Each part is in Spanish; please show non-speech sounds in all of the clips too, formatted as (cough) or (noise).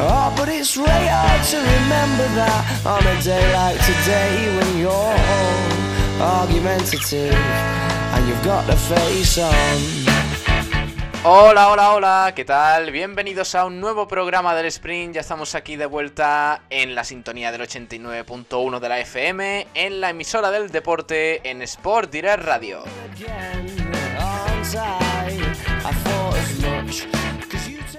Oh, but it's really hard to remember that on a day like today when you're all argumentative and you've got the face on. Hola, hola, hola, ¿qué tal? Bienvenidos a un nuevo programa del Sprint. Ya estamos aquí de vuelta en la sintonía del 89.1 de la FM, en la emisora del deporte en Sport Direct Radio.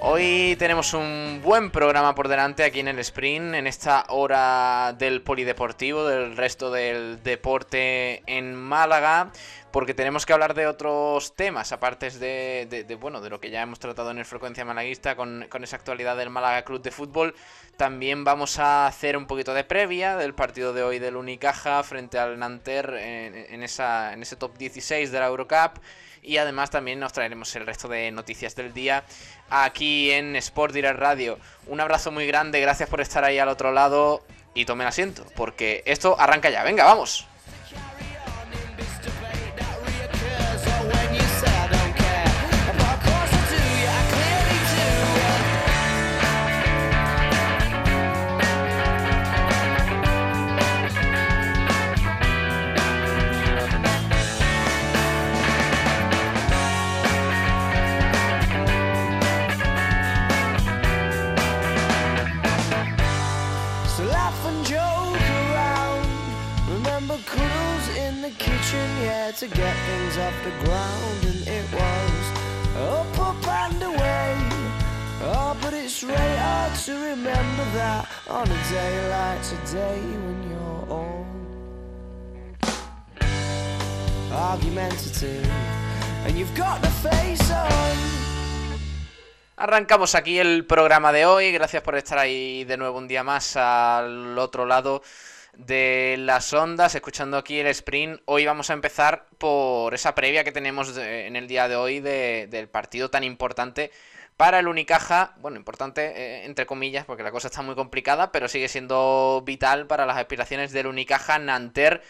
Hoy tenemos un buen programa por delante aquí en el Sprint, en esta hora del polideportivo, del resto del deporte en Málaga porque tenemos que hablar de otros temas, aparte de, bueno, de lo que ya hemos tratado en el Frecuencia Malaguista con, esa actualidad del Málaga Club de Fútbol. También vamos a hacer un poquito de previa del partido de hoy del Unicaja frente al Nanter en, esa, en ese top 16 de la Eurocup. Y además también nos traeremos el resto de noticias del día aquí en Sport Direct Radio. Un abrazo muy grande, gracias por estar ahí al otro lado y tomen asiento, porque esto arranca ya. Venga, vamos. To get things off the ground, and it was up, up and away. Oh, but it's hard to remember that on a day like today when you're and you've got face on. Arrancamos aquí el programa de hoy. Gracias por estar ahí de nuevo un día más al otro lado de las ondas, escuchando aquí el sprint. Hoy vamos a empezar por esa previa que tenemos en el día de hoy del partido tan importante para el Unicaja. Bueno, importante eh, entre comillas, porque la cosa está muy complicada, pero sigue siendo vital para las aspiraciones del Unicaja Nanter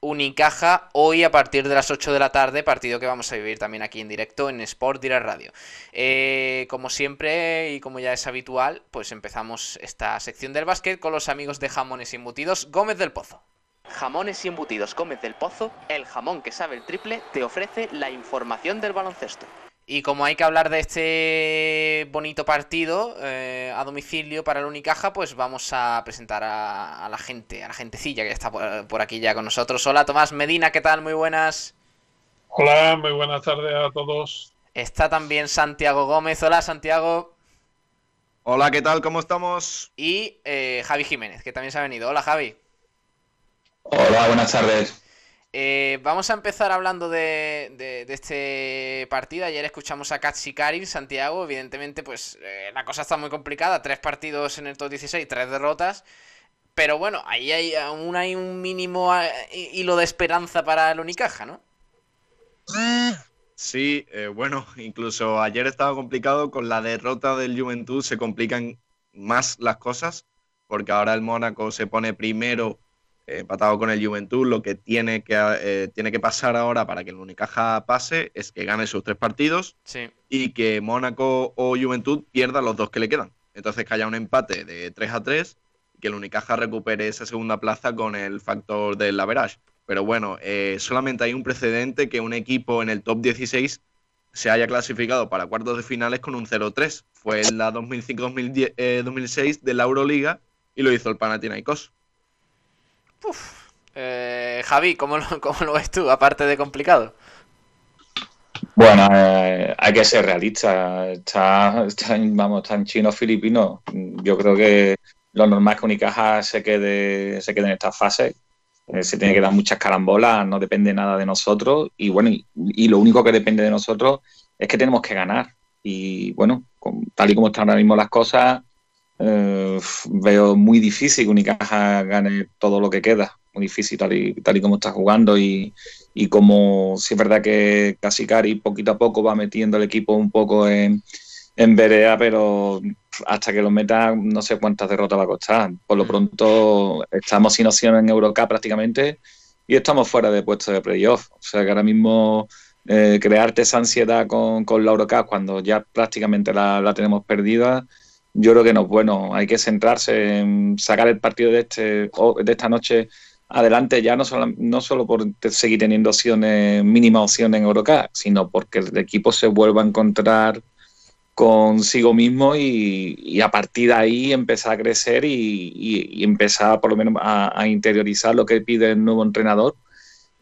Unicaja hoy a partir de las 8 de la tarde, partido que vamos a vivir también aquí en directo en Sport Direct Radio. Eh, como siempre y como ya es habitual, pues empezamos esta sección del básquet con los amigos de Jamones y Embutidos Gómez del Pozo. Jamones y Embutidos Gómez del Pozo, el jamón que sabe el triple, te ofrece la información del baloncesto. Y como hay que hablar de este bonito partido eh, a domicilio para el Unicaja, pues vamos a presentar a, la gente, a la gentecilla que está por, aquí ya con nosotros. Hola Tomás Medina, ¿qué tal? Muy buenas. Hola, muy buenas tardes a todos. Está también Santiago Gómez. Hola Santiago. Hola, ¿qué tal? ¿Cómo estamos? Y eh, Javi Jiménez, que también se ha venido. Hola Javi. Hola, buenas tardes. Eh, vamos a empezar hablando de, este partido. Ayer escuchamos a Katsi Karim, Santiago. Evidentemente, pues eh, la cosa está muy complicada. Tres partidos en el top 16, tres derrotas. Pero bueno, ahí hay, aún hay un mínimo eh, hilo de esperanza para el Unicaja, ¿no? Sí, bueno, incluso ayer estaba complicado. Con la derrota del Juventud se complican más las cosas. Porque ahora el Mónaco se pone primero empatado con el Juventud, lo que tiene que, eh, tiene que pasar ahora para que el Unicaja pase es que gane sus tres partidos y que Mónaco o Juventud pierdan los dos que le quedan. Entonces que haya un empate de 3 a 3 y que el Unicaja recupere esa segunda plaza con el factor del average. Pero bueno, eh, solamente hay un precedente que un equipo en el top 16 se haya clasificado para cuartos de finales con un 0-3. Fue en la 2005-2006 eh, de la Euroliga y lo hizo el Panathinaikos. Eh, Javi, ¿cómo lo, (laughs) lo, ves tú, aparte de complicado? Bueno, eh, hay que ser realista. Está, vamos, está en chino filipino. Yo creo que lo normal es que Unicaja se quede, se quede en esta fase. Eh, se tiene que dar muchas carambolas, no depende nada de nosotros. Y bueno, y, lo único que depende de nosotros es que tenemos que ganar. Y bueno, tal y como están ahora mismo las cosas, eh, veo muy difícil que Unicaja gane todo lo que queda. muy difícil tal y, tal y como está jugando y, y como si es verdad que Casicari poquito a poco va metiendo el equipo un poco en, en Berea, pero hasta que lo meta no sé cuántas derrotas va a costar. Por lo pronto estamos sin opción en Eurocup prácticamente y estamos fuera de puesto de playoff. O sea que ahora mismo eh, crearte esa ansiedad con, con la Eurocup cuando ya prácticamente la, la, tenemos perdida, yo creo que no es bueno. Hay que centrarse en sacar el partido de, este, de esta noche adelante ya no solo, no solo por seguir teniendo opciones, mínima opción en Eurocup, sino porque el equipo se vuelva a encontrar consigo mismo y, a partir de ahí empezar a crecer y empezar por lo menos a, a, interiorizar lo que pide el nuevo entrenador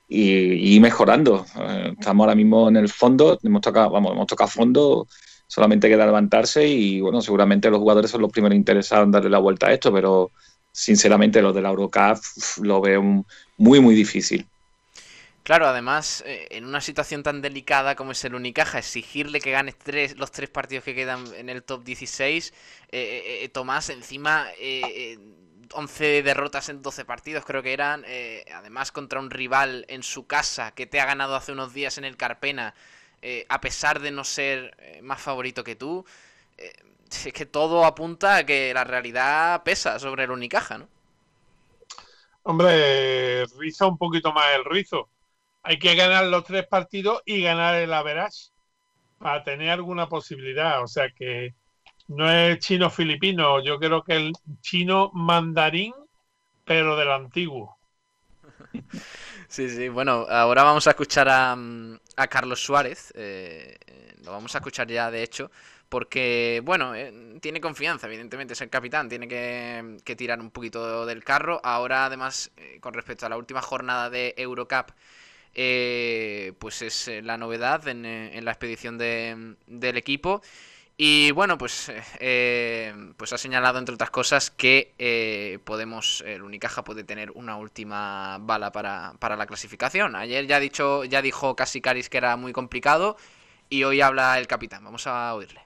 y, mejorando. Eh, estamos ahora mismo en el fondo, hemos tocado, vamos, hemos tocado fondo, solamente queda levantarse y bueno, seguramente los jugadores son los primeros interesados en darle la vuelta a esto, pero sinceramente lo de la Eurocup lo veo muy, muy difícil. Claro, además, eh, en una situación tan delicada como es el Unicaja, exigirle que gane tres, los tres partidos que quedan en el top 16, eh, eh, Tomás, encima 11 derrotas en 12 partidos, creo que eran, además contra un rival en su casa que te ha ganado hace unos días en el Carpena, a pesar de no ser más favorito que tú, (laughs) es que todo apunta a que la realidad pesa sobre el Unicaja, ¿no? Hombre, riza un poquito más el rizo hay que ganar los tres partidos y ganar el average para tener alguna posibilidad. O sea que no es chino-filipino, yo creo que el chino mandarín, pero del antiguo. (laughs) Sí, sí, bueno, ahora vamos a escuchar a, a Carlos Suárez, eh, lo vamos a escuchar ya de hecho, porque, bueno, eh, tiene confianza, evidentemente, es el capitán, tiene que, que tirar un poquito del carro. Ahora, además, eh, con respecto a la última jornada de Eurocup, eh, pues es eh, la novedad en, eh, en la expedición de, del equipo. Y bueno, pues, eh, pues ha señalado, entre otras cosas, que eh, podemos, el Unicaja puede tener una última bala para, para la clasificación. Ayer ya, dicho, ya dijo Casi Caris que era muy complicado y hoy habla el capitán. Vamos a oírle.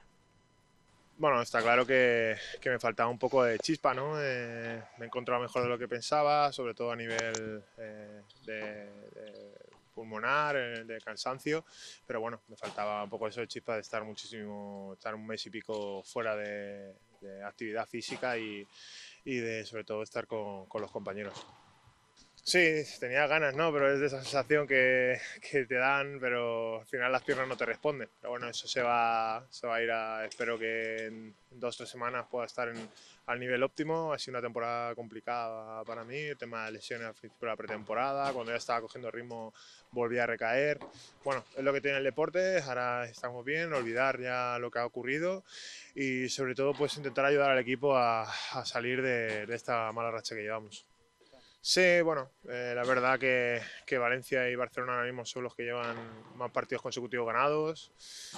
Bueno, está claro que, que me faltaba un poco de chispa, ¿no? Eh, me he encontrado mejor de lo que pensaba, sobre todo a nivel de pulmonar, de cansancio, pero bueno, me faltaba un poco eso de chispa de estar muchísimo, estar un mes y pico fuera de, de actividad física y, y, de sobre todo estar con, con, los compañeros. Sí, tenía ganas, ¿no? Pero es de esa sensación que, que, te dan, pero al final las piernas no te responden. Pero bueno, eso se va, se va a ir a, espero que en dos o tres semanas pueda estar en, al nivel óptimo. Ha sido una temporada complicada para mí, el tema de lesiones al principio de la pretemporada, cuando ya estaba cogiendo ritmo volví a recaer. Bueno, es lo que tiene el deporte, ahora estamos bien, olvidar ya lo que ha ocurrido y sobre todo pues intentar ayudar al equipo a, a salir de, de esta mala racha que llevamos. Sí, bueno, eh, la verdad que, que, Valencia y Barcelona ahora mismo son los que llevan más partidos consecutivos ganados.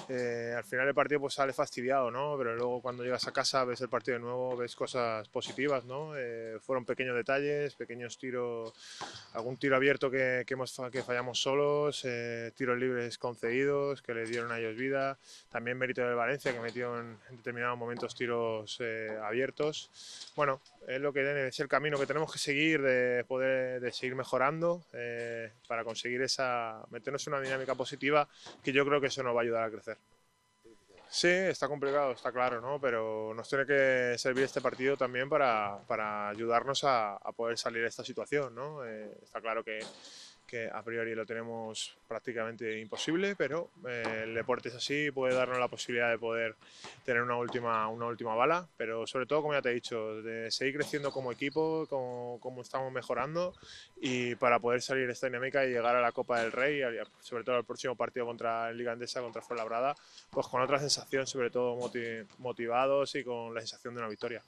Eh, al final el partido pues sale fastidiado, ¿no? Pero luego cuando llegas a casa ves el partido de nuevo, ves cosas positivas, ¿no? Eh, fueron pequeños detalles, pequeños tiros, algún tiro abierto que, que, hemos, que fallamos solos, eh, tiros libres concedidos que le dieron a ellos vida. También mérito de Valencia que metió en, en determinados momentos tiros eh, abiertos. Bueno, es lo que es el camino que tenemos que seguir de poder de seguir mejorando eh, para conseguir esa meternos en una dinámica positiva que yo creo que eso nos va a ayudar a crecer. Sí, está complicado, está claro, ¿no? Pero nos tiene que servir este partido también para, para ayudarnos a, a, poder salir de esta situación, ¿no? Eh, está claro que que a priori lo tenemos prácticamente imposible, pero eh, el deporte es así, puede darnos la posibilidad de poder tener una última, una última bala, pero sobre todo, como ya te he dicho, de seguir creciendo como equipo, como, estamos mejorando y para poder salir esta dinámica y llegar a la Copa del Rey, sobre todo el próximo partido contra el Liga Andesa, contra Fuenlabrada, pues con otra sensación, sobre todo motivados y con la sensación de una victoria.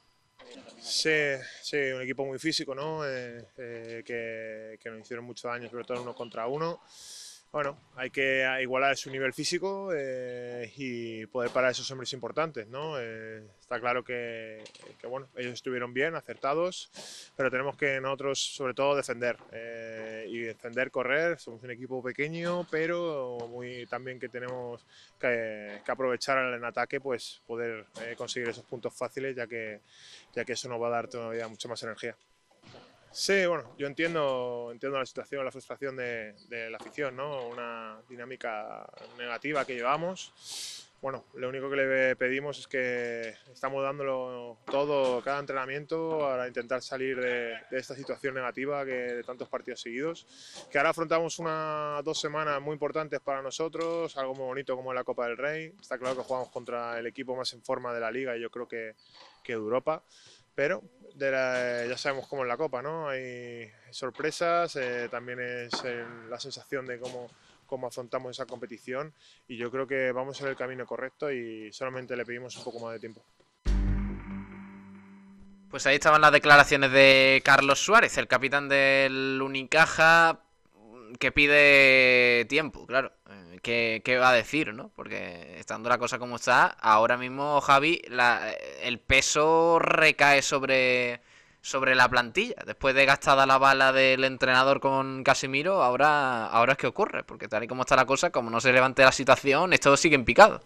Sí, sí, un equipo muy físico, ¿no? Eh, eh, que, nos hicieron mucho daño, sobre todo uno contra uno. Bueno, hay que igualar su nivel físico eh, y poder parar esos hombres importantes, ¿no? Eh, está claro que, que, bueno, ellos estuvieron bien, acertados, pero tenemos que nosotros, sobre todo, defender. Eh, y defender, correr. Somos un equipo pequeño, pero muy también que tenemos que, que aprovechar en ataque, pues poder conseguir esos puntos fáciles, ya que, ya que eso nos va a dar todavía mucha más energía. Sí, bueno, yo entiendo, entiendo la situación, la frustración de, de la afición, ¿no? Una dinámica negativa que llevamos bueno, lo único que le pedimos es que estamos dándolo todo, cada entrenamiento, para intentar salir de, esta situación negativa que de tantos partidos seguidos. Que ahora afrontamos unas dos semanas muy importantes para nosotros, algo muy bonito como la Copa del Rey. Está claro que jugamos contra el equipo más en forma de la liga y yo creo que, que de Europa. Pero ya sabemos cómo es la Copa, ¿no? Hay sorpresas, eh, también es la sensación de cómo cómo afrontamos esa competición y yo creo que vamos en el camino correcto y solamente le pedimos un poco más de tiempo. Pues ahí estaban las declaraciones de Carlos Suárez, el capitán del Unicaja, que pide tiempo, claro. Eh, ¿Qué, ¿Qué, va a decir, no? Porque estando la cosa como está, ahora mismo, Javi, la, el peso recae sobre sobre la plantilla. Después de gastada la bala del entrenador con Casemiro, ahora, ahora es que ocurre, porque tal y como está la cosa, como no se levante la situación, esto sigue en picado.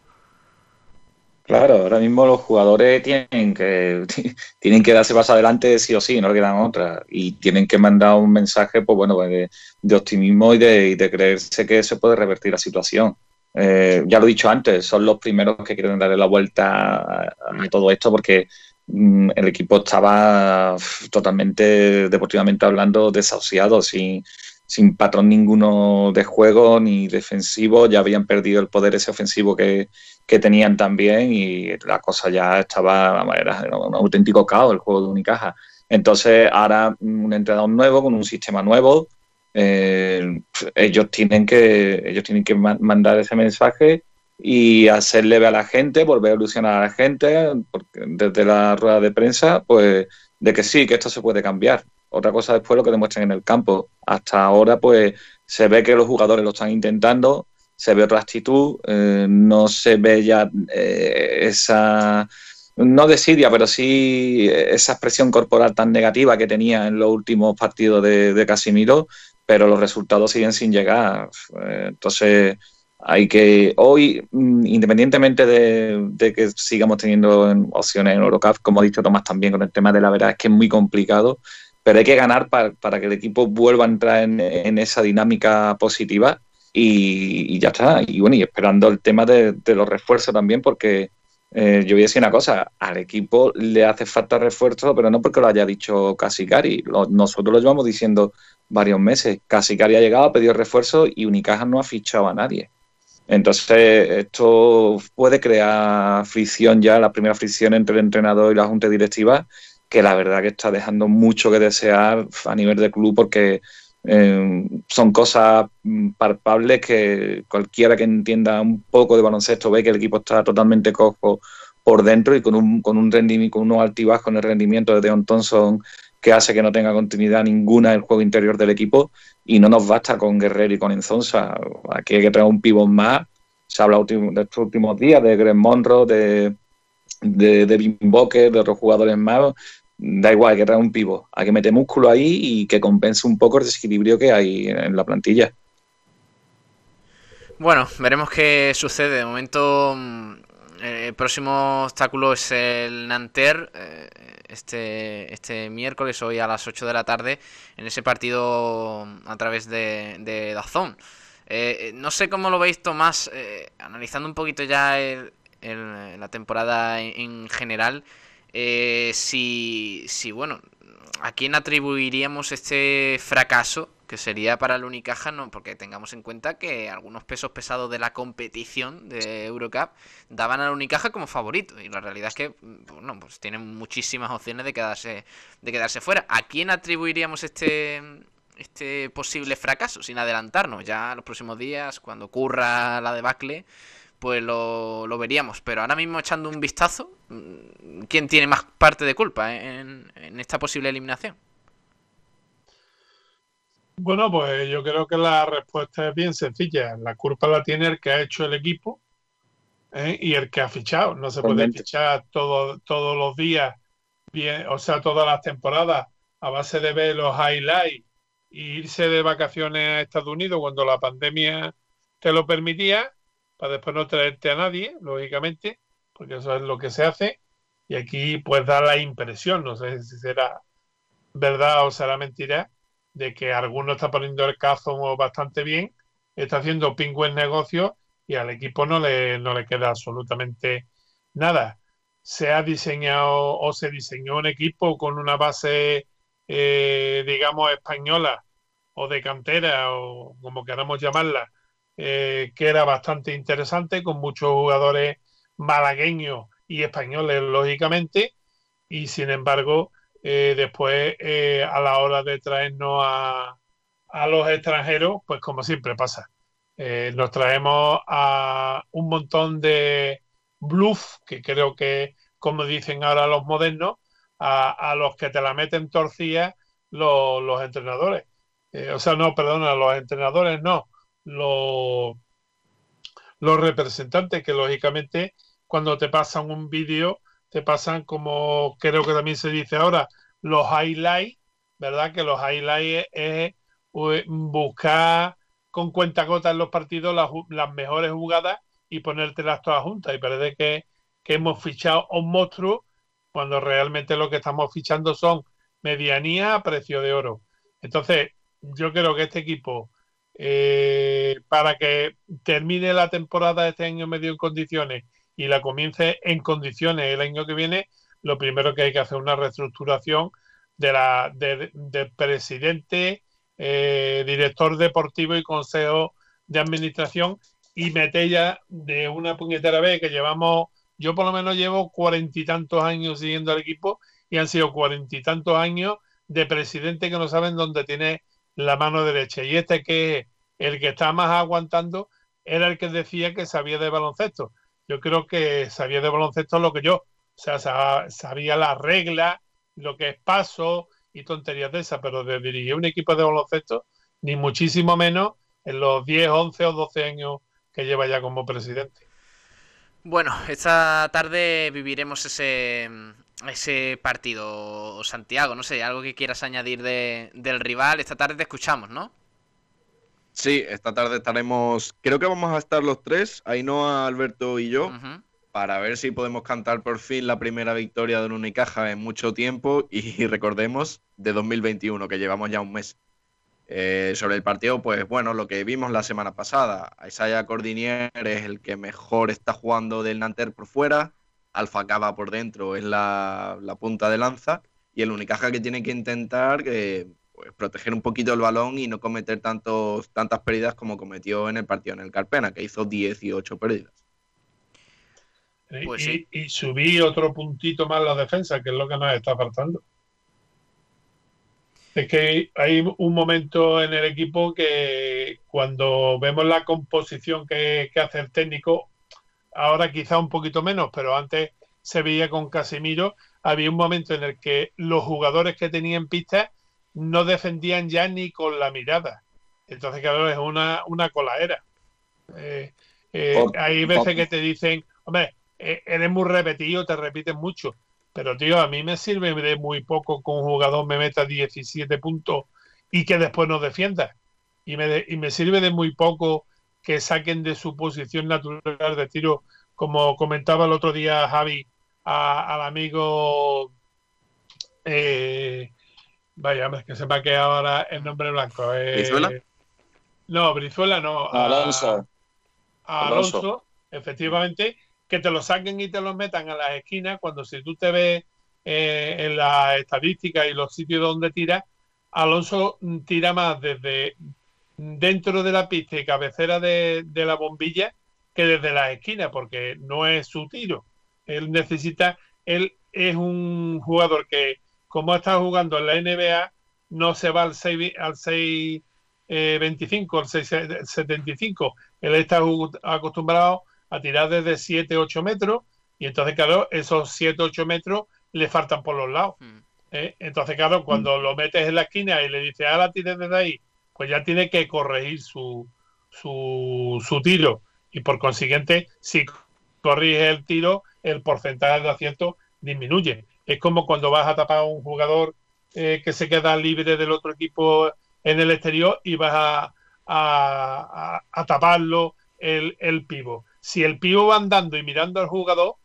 Claro, ahora mismo los jugadores tienen que (laughs) tienen que darse paso adelante sí o sí, no le quedan otra. Y tienen que mandar un mensaje pues bueno, pues, de, optimismo y de, de, creerse que se puede revertir la situación. Eh, ya lo he dicho antes, son los primeros que quieren darle la vuelta a todo esto porque Mm, el equipo estaba totalmente, deportivamente hablando, desahuciado, sin, sin patrón ninguno de juego ni defensivo, ya habían perdido el poder ese ofensivo que, que tenían también y la cosa ya estaba, era un auténtico caos el juego de Unicaja. Entonces ahora un entrenador nuevo con un sistema nuevo, eh, ellos tienen que ellos tienen que mandar ese mensaje y hacerle ver a la gente, volver a ilusionar a la gente, desde la rueda de prensa, pues de que sí, que esto se puede cambiar. Otra cosa después lo que demuestran en el campo. Hasta ahora, pues se ve que los jugadores lo están intentando, se ve otra actitud, eh, no se ve ya eh, esa, no desidia, pero sí esa expresión corporal tan negativa que tenía en los últimos partidos de, de Casimiro, pero los resultados siguen sin llegar. Eh, entonces hay que, hoy, mm, independientemente de, que sigamos teniendo opciones en Eurocup, como ha dicho Tomás también con el tema de la verdad, es que es muy complicado, pero hay que ganar para, que el equipo vuelva a entrar en, esa dinámica positiva y, ya está. Y bueno, y esperando el tema de, los refuerzos también, porque eh, yo voy a decir una cosa, al equipo le hace falta refuerzo, pero no porque lo haya dicho Casicari, nosotros lo llevamos diciendo varios meses. Casicari ha llegado, ha pedido refuerzo y Unicaja no ha fichado a nadie. Entonces, esto puede crear fricción ya, la primera fricción entre el entrenador y la junta directiva, que la verdad que está dejando mucho que desear a nivel de club porque eh, son cosas palpables que cualquiera que entienda un poco de baloncesto ve que el equipo está totalmente cojo por dentro y con un, con un rendimiento, con unos altibajos en el rendimiento de Deon Thompson que hace que no tenga continuidad ninguna el juego interior del equipo y no nos basta con Guerrero y con Enzonsa. Aquí hay que traer un pivot más. Se habla de estos últimos días de Greg Monroe, de, de Devin Booker, de otros jugadores más. Da igual, hay que traer un pivot. Hay que meter músculo ahí y que compense un poco el desequilibrio que hay en la plantilla. Bueno, veremos qué sucede. De momento, mm, el próximo obstáculo es el Nanterre. Eh, este, este miércoles, hoy a las 8 de la tarde, en ese partido a través de, de Dazón. Eh, eh, no sé cómo lo veis, Tomás, eh, analizando un poquito ya el, la temporada en, general, si, si, bueno, ¿a quién atribuiríamos este fracaso que sería para el Unicaja, no, porque tengamos en cuenta que algunos pesos pesados de la competición de Eurocup daban al Unicaja como favorito y la realidad es que bueno, pues tienen muchísimas opciones de quedarse de quedarse fuera. ¿A quién atribuiríamos este este posible fracaso sin adelantarnos? Ya los próximos días cuando ocurra la debacle pues lo, lo veríamos, pero ahora mismo echando un vistazo, ¿quién tiene más parte de culpa en, en esta posible eliminación? Bueno, pues yo creo que la respuesta es bien sencilla. La culpa la tiene el que ha hecho el equipo ¿eh? y el que ha fichado. No se puede fichar todo, todos los días, bien, o sea, todas las temporadas, a base de ver los highlights e irse de vacaciones a Estados Unidos cuando la pandemia te lo permitía, para después no traerte a nadie, lógicamente, porque eso es lo que se hace. Y aquí pues da la impresión, no sé si será verdad o será mentira de que alguno está poniendo el cazo bastante bien, está haciendo pingües negocios y al equipo no le, no le queda absolutamente nada. Se ha diseñado o se diseñó un equipo con una base, eh, digamos, española o de cantera o como queramos llamarla, eh, que era bastante interesante, con muchos jugadores malagueños y españoles, lógicamente, y sin embargo, eh, después eh, a la hora de traernos a, a, los extranjeros, pues como siempre pasa, eh, nos traemos a un montón de bluff, que creo que, como dicen ahora los modernos, a, a los que te la meten torcida los, los entrenadores. o sea, no, perdona, los entrenadores no, los, representantes que lógicamente cuando te pasan un vídeo te pasan como creo que también se dice ahora, los highlights, ¿verdad? Que los highlights es, buscar con cuenta gota en los partidos las, mejores jugadas y ponértelas todas juntas. Y parece que, que hemos fichado un monstruo cuando realmente lo que estamos fichando son medianía a precio de oro. Entonces, yo creo que este equipo, eh, para que termine la temporada este año medio en condiciones y la comience en condiciones el año que viene, lo primero que hay que hacer es una reestructuración de la de, de presidente, eh, director deportivo y consejo de administración y meter ya de una puñetera vez que llevamos, yo por lo menos llevo cuarenta y tantos años siguiendo al equipo y han sido cuarenta y tantos años de presidente que no saben dónde tiene la mano derecha. Y este que el que está más aguantando era el que decía que sabía de baloncesto yo creo que sabía de baloncesto lo que yo, o sea, sabía las reglas, lo que es paso y tonterías de esas, pero de dirigir un equipo de baloncesto, ni muchísimo menos en los 10, 11 o 12 años que lleva ya como presidente. Bueno, esta tarde viviremos ese, ese partido, Santiago. No sé, algo que quieras añadir de, del rival. Esta tarde te escuchamos, ¿no? Sí, esta tarde estaremos, creo que vamos a estar los tres, Ainhoa, Alberto y yo, para ver si podemos cantar por fin la primera victoria de un Unicaja en mucho tiempo y recordemos de 2021, que llevamos ya un mes. Eh, sobre el partido, pues bueno, lo que vimos la semana pasada, Isaiah Cordinier es el que mejor está jugando del Nanter por fuera, Alfa Cava por dentro es la, la punta de lanza y el Unicaja que tiene que intentar que pues, proteger un poquito el balón y no cometer tantos, tantas pérdidas como cometió en el partido en el Carpena, que hizo 18 pérdidas. Pues y, y, subí otro puntito más la defensa, que es lo que nos está faltando. Es que hay un momento en el equipo que cuando vemos la composición que, que hace el técnico, ahora quizá un poquito menos, pero antes se veía con Casimiro, había un momento en el que los jugadores que tenían pistas no defendían ya ni con la mirada. Entonces, claro, es una, una colaera. Eh, eh, hay veces que te dicen, hombre, eh, eres muy repetido, te repites mucho. Pero, tío, a mí me sirve de muy poco que un jugador me meta 17 puntos y que después no defienda. Y me, y me sirve de muy poco que saquen de su posición natural de tiro, como comentaba el otro día Javi al amigo eh, Vaya, es que se me ha quedado ahora el nombre blanco. Eh... ¿Brizuela? No, Brizuela no. Alonso. Alonso, efectivamente, que te lo saquen y te lo metan a las esquinas cuando si tú te ves eh, en las estadísticas y los sitios donde tira, Alonso tira más desde dentro de la pista y cabecera de, la bombilla que desde las esquinas, porque no es su tiro. Él necesita, él es un jugador que como está jugando en la NBA, no se va al 6, al 6 25, al 6, 75. Él está acostumbrado a tirar desde 7, 8 metros y entonces, claro, esos 7, 8 metros le faltan por los lados. Mm. ¿eh? Entonces, claro, cuando mm. lo metes en la esquina y le dices, ahora tires desde ahí, pues ya tiene que corregir su, su, su tiro. Y por consiguiente, si corrige el tiro, el porcentaje de acierto disminuye. Es como cuando vas a tapar a un jugador eh, que se queda libre del otro equipo en el exterior y vas a, a, taparlo el, el pivo. Si el pivo va andando y mirando al jugador,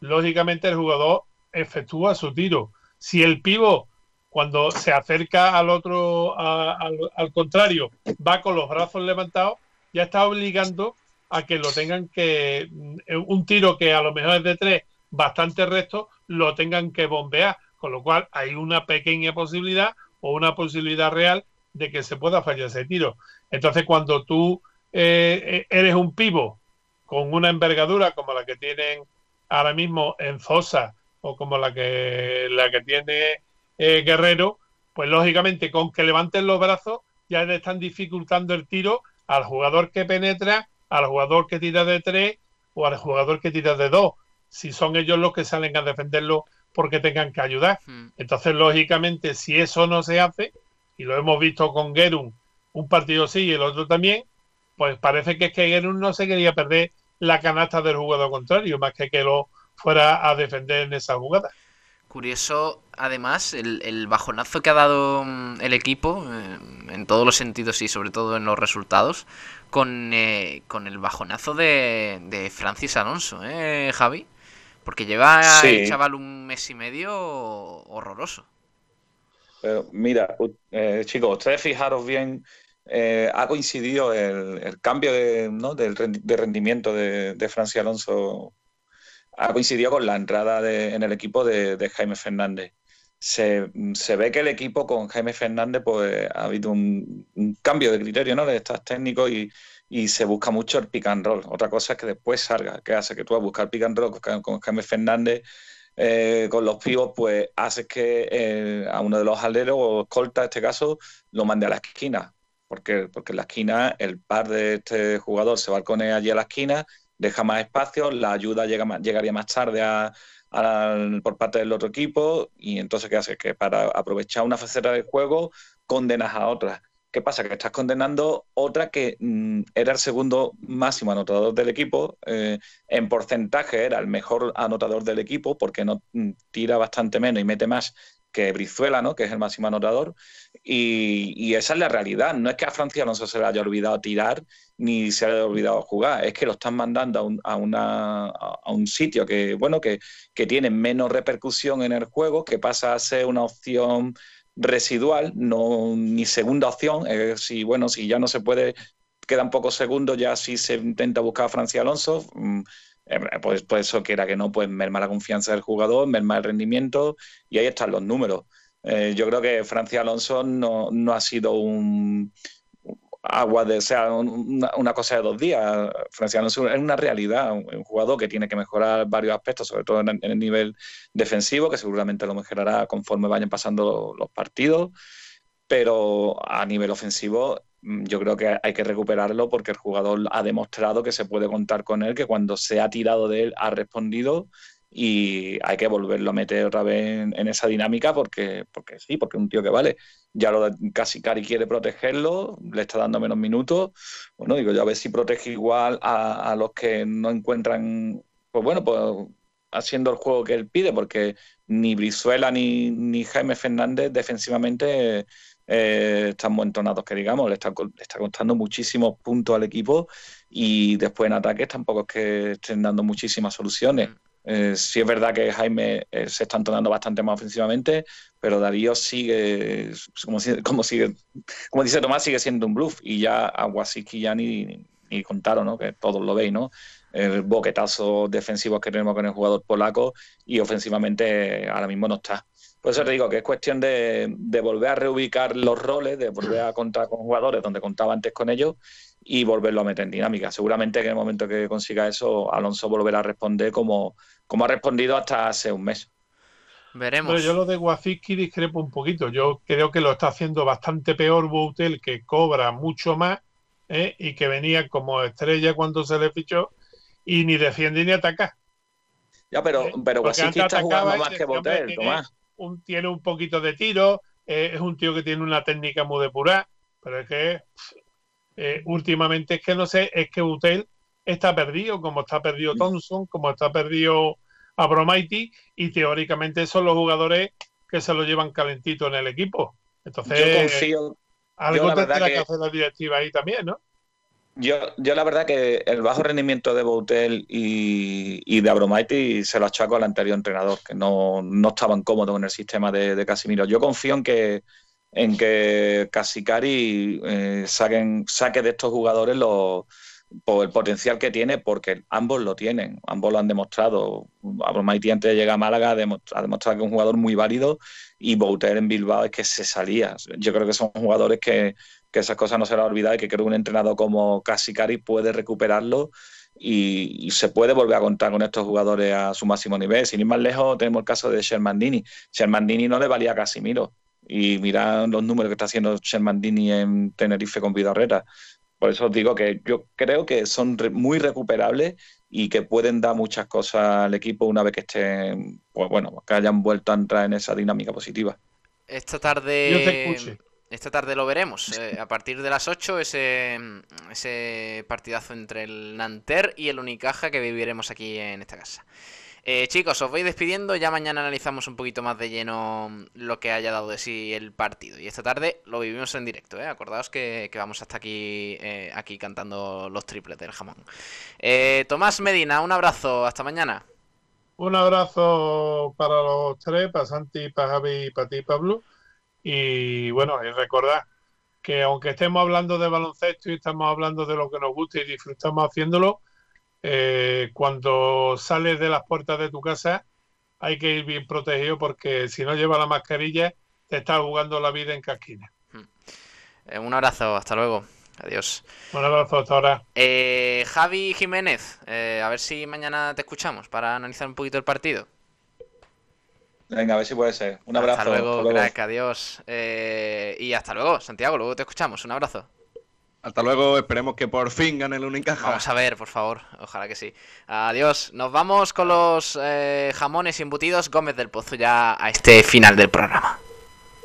lógicamente el jugador efectúa su tiro. Si el pivo cuando se acerca al otro, al, al, contrario, va con los brazos levantados, ya está obligando a que lo tengan que, mm, un tiro que a lo mejor es de tres, bastante recto, lo tengan que bombear, con lo cual hay una pequeña posibilidad o una posibilidad real de que se pueda fallar ese tiro. Entonces, cuando tú eh, eres un pivo con una envergadura como la que tienen ahora mismo en Zosa o como la que, la que tiene eh, Guerrero, pues lógicamente con que levanten los brazos ya le están dificultando el tiro al jugador que penetra, al jugador que tira de tres o al jugador que tira de dos, si son ellos los que salen a defenderlo porque tengan que ayudar. Hmm. Entonces, lógicamente, si eso no se hace, y lo hemos visto con Gerun, un partido sí y el otro también, pues parece que es que Gerun no se quería perder la canasta del jugador contrario, más que que lo fuera a defender en esa jugada. Curioso, además, el, bajonazo que ha dado mm, el equipo, eh, en todos los sentidos y sobre todo en los resultados, con, eh, con el bajonazo de, de Francis Alonso, ¿eh, Javi? Porque lleva el chaval un mes y medio horroroso. Pero mira, eh, chicos, ustedes fijaros bien, eh, ha coincidido el, cambio de, de rendimiento de, de Francia Alonso, ha coincidido con la entrada en el equipo de, Jaime Fernández. Se, ve que el equipo con Jaime Fernández pues ha habido un, cambio de criterio, ¿no? De estas técnicos y, se busca mucho el pick and roll. Otra cosa es que después salga, que hace que tú a buscar pick and roll con, Jaime Fernández, eh, con los pibos, pues hace que eh, a uno de los aleros, o escolta en este caso, lo mande a la esquina. Porque, porque en la esquina el par de este jugador se balcone allí a la esquina, deja más espacio, la ayuda llega llegaría más tarde a, por parte del otro equipo y entonces ¿qué hace? Que para aprovechar una faceta del juego condenas a otra. ¿Qué pasa? Que estás condenando otra que mm, era el segundo máximo anotador del equipo. Eh, en porcentaje era el mejor anotador del equipo porque no mm, tira bastante menos y mete más que Brizuela, ¿no? que es el máximo anotador. Y, esa es la realidad. No es que a Francia no se le haya olvidado tirar ni se le haya olvidado jugar. Es que lo están mandando a un, sitio que, bueno, que, tiene menos repercusión en el juego, que pasa a ser una opción residual, no ni segunda opción. Si bueno, si ya no se puede, quedan pocos segundos, ya si se intenta buscar a Francia Alonso, mm, pues, pues eso quiera que no, pues merma la confianza del jugador, merma el rendimiento y ahí están los números. Eh, yo creo que Francia Alonso no, no ha sido un, agua de, o sea, una, cosa de dos días. Francia es una realidad, un, jugador que tiene que mejorar varios aspectos, sobre todo en, el nivel defensivo, que seguramente lo mejorará conforme vayan pasando los partidos, pero a nivel ofensivo yo creo que hay que recuperarlo porque el jugador ha demostrado que se puede contar con él, que cuando se ha tirado de él ha respondido y hay que volverlo a meter otra vez en, esa dinámica porque, porque sí, porque es un tío que vale. Ya lo casi Cari quiere protegerlo, le está dando menos minutos. Bueno, digo, yo a ver si protege igual a, los que no encuentran, pues bueno, pues haciendo el juego que él pide, porque ni Brizuela ni, ni Jaime Fernández defensivamente eh, están muy entonados, que digamos, le está, le está costando muchísimos puntos al equipo y después en ataques tampoco es que estén dando muchísimas soluciones. Mm. Eh, sí es verdad que Jaime eh, se está entonando bastante más ofensivamente, pero Darío sigue, como, como, sigue, como dice Tomás, sigue siendo un bluff. Y ya a Wasicki ya ni, ni contaron, ¿no? que todos lo veis, ¿no? El boquetazo defensivo que tenemos con el jugador polaco y ofensivamente ahora mismo no está. Por eso te digo que es cuestión de, de volver a reubicar los roles, de volver a contar con jugadores donde contaba antes con ellos y volverlo a meter en dinámica. Seguramente que en el momento que consiga eso, Alonso volverá a responder como, como ha respondido hasta hace un mes. Veremos. yo lo de Wazicki discrepo un poquito. Yo creo que lo está haciendo bastante peor Boutel, que cobra mucho más ¿eh? y que venía como estrella cuando se le fichó y ni defiende ni ataca. Ya, pero, ¿Eh? pero Wazicki está jugando más que Boutel, Tomás. Un, tiene un poquito de tiro, eh, es un tío que tiene una técnica muy depurada, pero es que eh, últimamente es que no sé, es que Utel está perdido, como está perdido mm. Thompson, como está perdido Abromaiti, y teóricamente son los jugadores que se lo llevan calentito en el equipo. Entonces, yo confío. Algo tendrá que... hacer la directiva ahí también, ¿no? Yo, yo la verdad que el bajo rendimiento de Boutel y, de Abromaiti se lo achaco al anterior entrenador, que no, estaban cómodos en el sistema de, Casimiro. Yo confío en que en que Casicari eh, saquen, saque de estos jugadores los, por el potencial que tiene, porque ambos lo tienen, ambos lo han demostrado. Abromaiti antes de llegar a Málaga ha demostrado que es un jugador muy válido y Bouter en Bilbao es que se salía. Yo creo que son jugadores que, que esas cosas no se las olvida y que creo que un entrenador como Casicari puede recuperarlo y, se puede volver a contar con estos jugadores a su máximo nivel. Sin ir más lejos, tenemos el caso de Shermandini. Shermandini no le valía a Casimiro. Y mira los números que está haciendo Shermandini en Tenerife con Vidarreta. Por eso os digo que yo creo que son muy recuperables y que pueden dar muchas cosas al equipo una vez que estén, pues bueno, que hayan vuelto a entrar en esa dinámica positiva. Esta tarde. Esta tarde lo veremos. Eh, a partir de las 8, ese, ese partidazo entre el Nanter y el Unicaja que viviremos aquí en esta casa. Eh, chicos, os voy despidiendo. Ya mañana analizamos un poquito más de lleno lo que haya dado de sí el partido. Y esta tarde lo vivimos en directo. ¿eh? Acordaos que, vamos hasta aquí, eh, aquí cantando los triples del jamón. Tomás Medina, un abrazo. Hasta mañana. Un abrazo para los tres, para Santi, para Javi y para ti, Pablo. Y bueno, y recordad que aunque estemos hablando de baloncesto y estamos hablando de lo que nos gusta y disfrutamos haciéndolo, eh, cuando sales de las puertas de tu casa hay que ir bien protegido porque si no lleva la mascarilla te estás jugando la vida en casquina. Hmm. Eh, un abrazo, hasta luego. Adiós. Un abrazo, hasta ahora. Eh, Javi Jiménez, a ver si mañana te escuchamos para analizar un poquito el partido. Venga, a ver si puede ser. Un abrazo. Hasta luego, crack, adiós. y hasta luego, Santiago, luego te escuchamos. Un abrazo. Hasta luego, esperemos que por fin gane el Unicaja. Vamos a ver, por favor, ojalá que sí. Adiós, nos vamos con los eh, jamones embutidos Gómez del Pozo ya a este final del programa.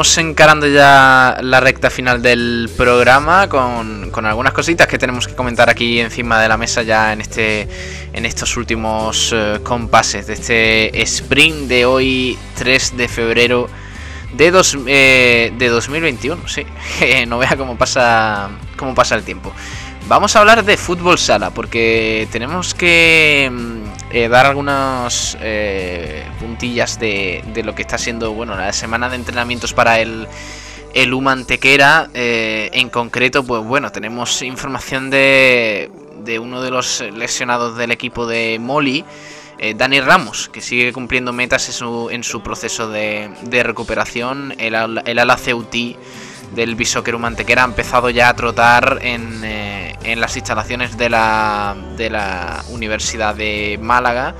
Encarando ya la recta final del programa con, algunas cositas que tenemos que comentar aquí encima de la mesa ya en este en estos últimos eh, compases de este sprint de hoy 3 de febrero de, dos, eh, de 2021 sí. (laughs) No vea cómo pasa cómo pasa el tiempo. Vamos a hablar de fútbol sala porque tenemos que mm, eh, dar algunas eh, puntillas de, lo que está siendo bueno la semana de entrenamientos para el, el Humantequera. Eh, en concreto, pues bueno, tenemos información de, de uno de los lesionados del equipo de Molly. Dani Ramos, que sigue cumpliendo metas en su, en su proceso de, de recuperación. El, el ala Ceuti del Bishoker Humantequera ha empezado ya a trotar en, en las instalaciones de la, de la Universidad de Málaga.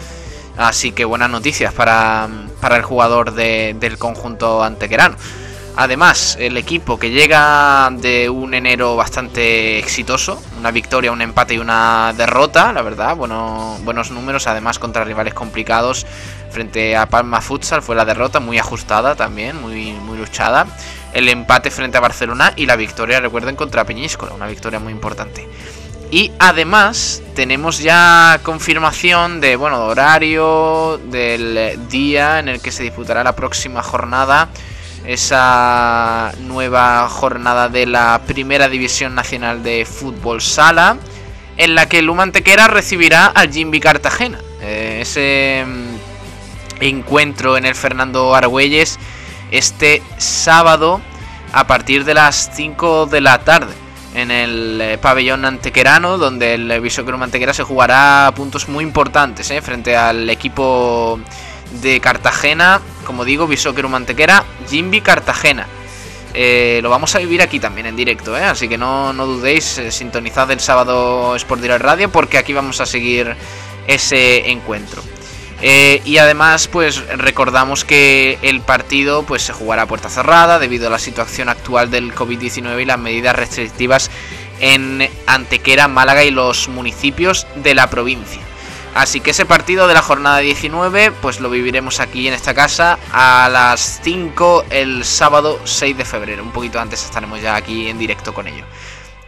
Así que buenas noticias para, para el jugador del conjunto antequerano. Además, el equipo que llega de un enero bastante exitoso, una victoria, un empate y una derrota, la verdad, bueno, buenos números, además contra rivales complicados. Frente a Palma Futsal fue la derrota muy ajustada también, muy, muy luchada. El empate frente a Barcelona y la victoria, recuerden, contra Peñíscola, una victoria muy importante. Y además tenemos ya confirmación de, bueno, horario, del día en el que se disputará la próxima jornada esa nueva jornada de la Primera División Nacional de Fútbol Sala, en la que el Lumantequera recibirá al Jimby Cartagena. Eh, ese mm, encuentro en el Fernando Argüelles este sábado a partir de las 5 de la tarde en el eh, pabellón antequerano, donde el Bishoker Mantequera se jugará puntos muy importantes eh, frente al equipo de Cartagena, como digo, Bishoker Mantequera, Jimby Cartagena. Eh, lo vamos a vivir aquí también en directo, así que no, no dudéis, sintonizad el sábado Sport Direct Radio porque aquí vamos a seguir ese encuentro. Y además, pues recordamos que el partido pues, se jugará a puerta cerrada debido a la situación actual del COVID-19 y las medidas restrictivas en Antequera, Málaga y los municipios de la provincia. Así que ese partido de la jornada 19, pues lo viviremos aquí en esta casa a las 5 el sábado 6 de febrero. Un poquito antes estaremos ya aquí en directo con ello.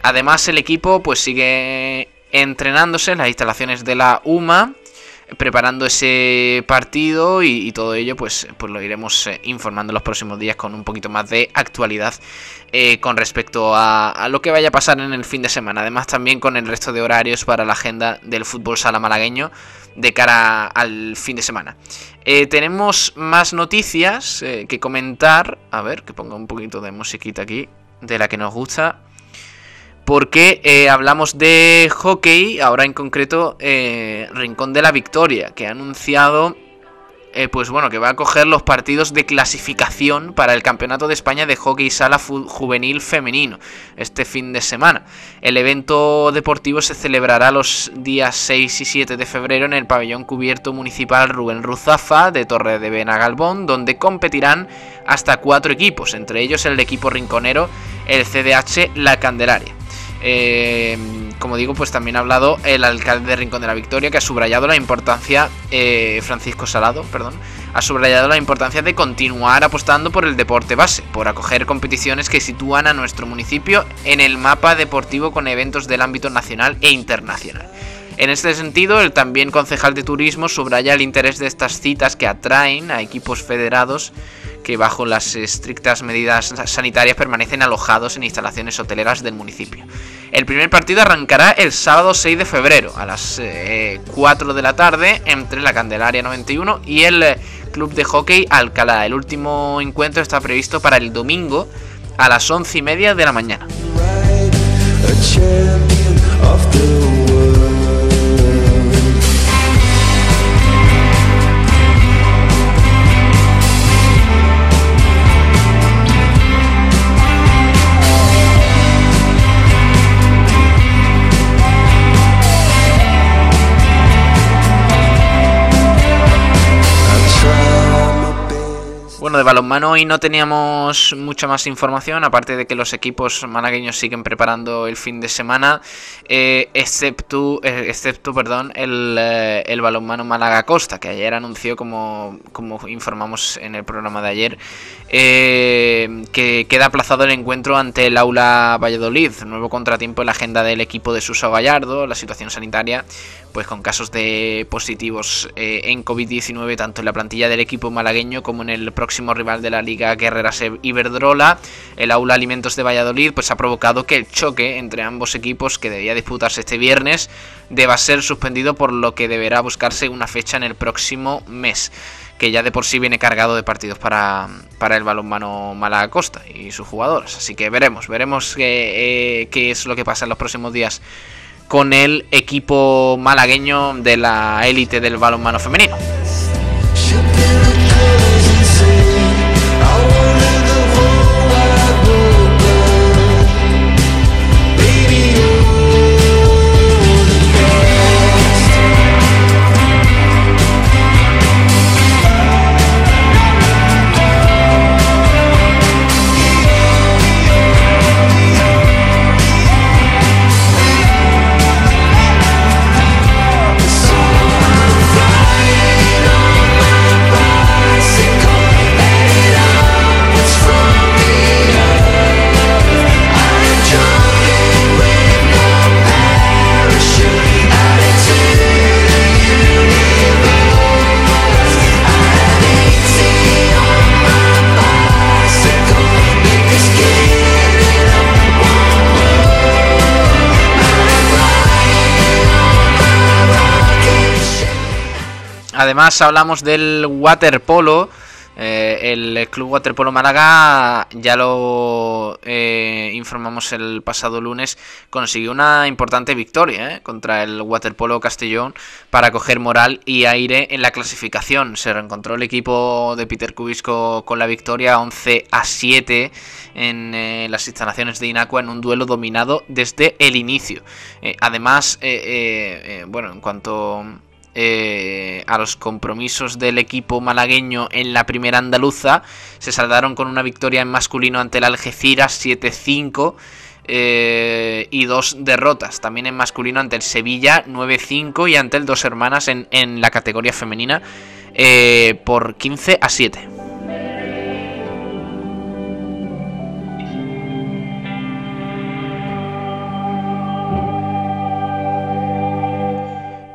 Además, el equipo pues sigue entrenándose en las instalaciones de la UMA preparando ese partido y, todo ello pues, pues lo iremos eh, informando en los próximos días con un poquito más de actualidad eh, con respecto a, lo que vaya a pasar en el fin de semana. Además también con el resto de horarios para la agenda del fútbol sala malagueño de cara al fin de semana. Eh, tenemos más noticias que comentar. A ver, que ponga un poquito de musiquita aquí de la que nos gusta porque eh, hablamos de hockey, ahora en concreto eh, Rincón de la Victoria, que ha anunciado eh, pues bueno, que va a coger los partidos de clasificación para el Campeonato de España de Hockey Sala Juvenil Femenino este fin de semana. El evento deportivo se celebrará los días 6 y 7 de febrero en el pabellón cubierto municipal Rubén Ruzafa de Torre de Benagalbón, donde competirán hasta cuatro equipos, entre ellos el equipo rinconero, el CDH La Candelaria. Eh, como digo, pues también ha hablado el alcalde de Rincón de la Victoria, que ha subrayado la importancia, eh, Francisco Salado, perdón, ha subrayado la importancia de continuar apostando por el deporte base, por acoger competiciones que sitúan a nuestro municipio en el mapa deportivo con eventos del ámbito nacional e internacional. En este sentido, el también concejal de turismo subraya el interés de estas citas que atraen a equipos federados que bajo las estrictas medidas sanitarias permanecen alojados en instalaciones hoteleras del municipio. El primer partido arrancará el sábado 6 de febrero a las 4 eh, de la tarde entre la Candelaria 91 y el eh, Club de Hockey Alcalá. El último encuentro está previsto para el domingo a las 11 y media de la mañana. De balonmano hoy no teníamos mucha más información, aparte de que los equipos malagueños siguen preparando el fin de semana, eh, excepto, eh, excepto perdón, el, eh, el, balonmano Málaga Costa, que ayer anunció, como, como informamos en el programa de ayer, que queda aplazado el encuentro ante el Aula Valladolid, nuevo contratiempo en la agenda del equipo de Suso Gallardo, la situación sanitaria pues con casos de positivos eh, en COVID-19 tanto en la plantilla del equipo malagueño como en el próximo rival de la Liga Guerrera Iberdrola, el Aula Alimentos de Valladolid, pues ha provocado que el choque entre ambos equipos que debía disputarse este viernes deba ser suspendido por lo que deberá buscarse una fecha en el próximo mes que ya de por sí viene cargado de partidos para, para el balonmano Málaga Costa y sus jugadores. Así que veremos, veremos qué, eh, qué es lo que pasa en los próximos días con el equipo malagueño de la élite del balonmano femenino. Además hablamos del waterpolo. Eh, el Club Waterpolo Málaga, ya lo eh, informamos el pasado lunes, consiguió una importante victoria eh, contra el Waterpolo Castellón para coger moral y aire en la clasificación. Se reencontró el equipo de Peter Cubisco con la victoria 11 a 7 en las instalaciones de Inacua en un duelo dominado desde el inicio. además, bueno, en cuanto eh, a los compromisos del equipo malagueño en la primera andaluza. Se saldaron con una victoria en masculino ante el Algeciras 7-5. Eh, y dos derrotas también en masculino ante el Sevilla 9-5 y ante el Dos Hermanas en, la categoría femenina eh, por 15 a 7.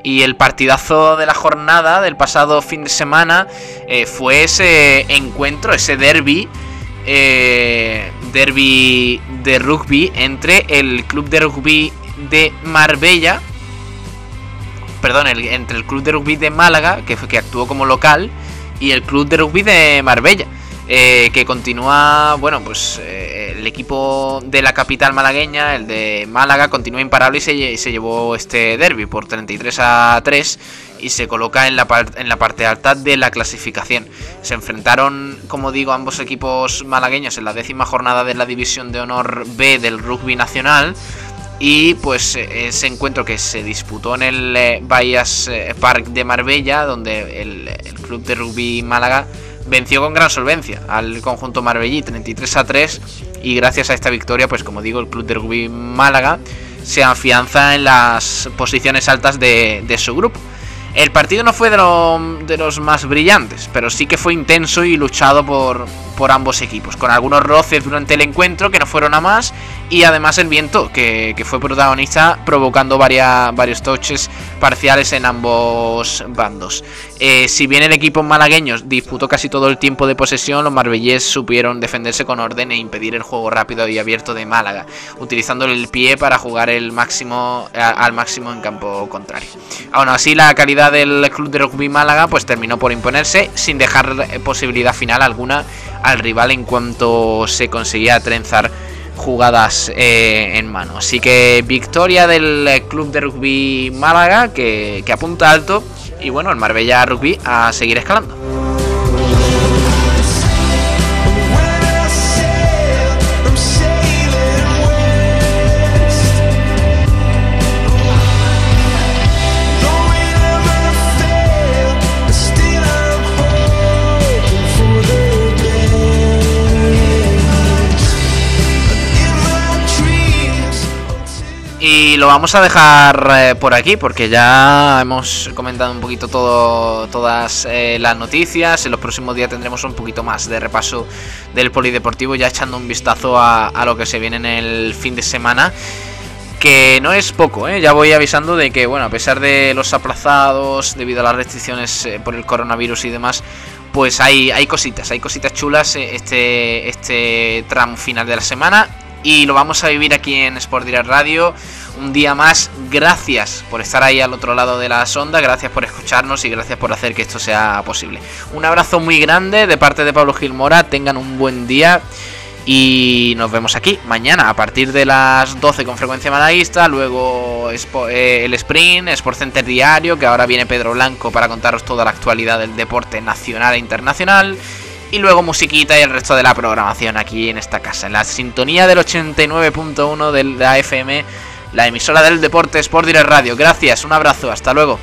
Y el partidazo de la jornada del pasado fin de semana eh, fue ese encuentro, ese derby, eh, derby de rugby entre el club de rugby de Marbella, perdón, entre el club de rugby de Málaga, que, que actuó como local, y el club de rugby de Marbella. Eh, que continúa, bueno, pues eh, el equipo de la capital malagueña, el de Málaga, continúa imparable y se, se llevó este derby por 33 a 3 y se coloca en la, en la parte alta de la clasificación. Se enfrentaron, como digo, ambos equipos malagueños en la décima jornada de la División de Honor B del Rugby Nacional. Y pues ese encuentro que se disputó en el eh, Bahías Park de Marbella, donde el, el club de rugby Málaga venció con gran solvencia al conjunto Marbellí 33 a 3 y gracias a esta victoria, pues como digo, el club de rugby Málaga se afianza en las posiciones altas de, su grupo. El partido no fue de, de, los más brillantes, pero sí que fue intenso y luchado por, por ambos equipos, con algunos roces durante el encuentro que no fueron a más y además el viento que, fue protagonista provocando varias, varios toches parciales en ambos bandos. Eh, si bien el equipo malagueño disputó casi todo el tiempo de posesión, los marbellés supieron defenderse con orden e impedir el juego rápido y abierto de Málaga, utilizando el pie para jugar al máximo en campo contrario. Aún así, la calidad del club de rugby Málaga pues terminó por imponerse sin dejar posibilidad final alguna al rival en cuanto se conseguía trenzar jugadas eh, en mano. Así que victoria del Club de Rugby Málaga que, que apunta alto y bueno, el Marbella Rugby a seguir escalando. Y lo vamos a dejar eh, por aquí porque ya hemos comentado un poquito todo, todas eh, las noticias. En los próximos días tendremos un poquito más de repaso del polideportivo, ya echando un vistazo a, lo que se viene en el fin de semana. Que no es poco, ¿eh? ya voy avisando de que, bueno, a pesar de los aplazados debido a las restricciones por el coronavirus y demás, pues hay, hay cositas, hay cositas chulas este, este tramo final de la semana y lo vamos a vivir aquí en Sport Direct Radio. Un día más, gracias por estar ahí al otro lado de la sonda, gracias por escucharnos y gracias por hacer que esto sea posible. Un abrazo muy grande de parte de Pablo Gilmora, tengan un buen día y nos vemos aquí mañana a partir de las 12 con frecuencia malaguista, luego eh, el sprint, Sport Center Diario, que ahora viene Pedro Blanco para contaros toda la actualidad del deporte nacional e internacional y luego musiquita y el resto de la programación aquí en esta casa, en la sintonía del 89.1 de la FM, la emisora del deporte Sport Direct Radio. Gracias, un abrazo, hasta luego.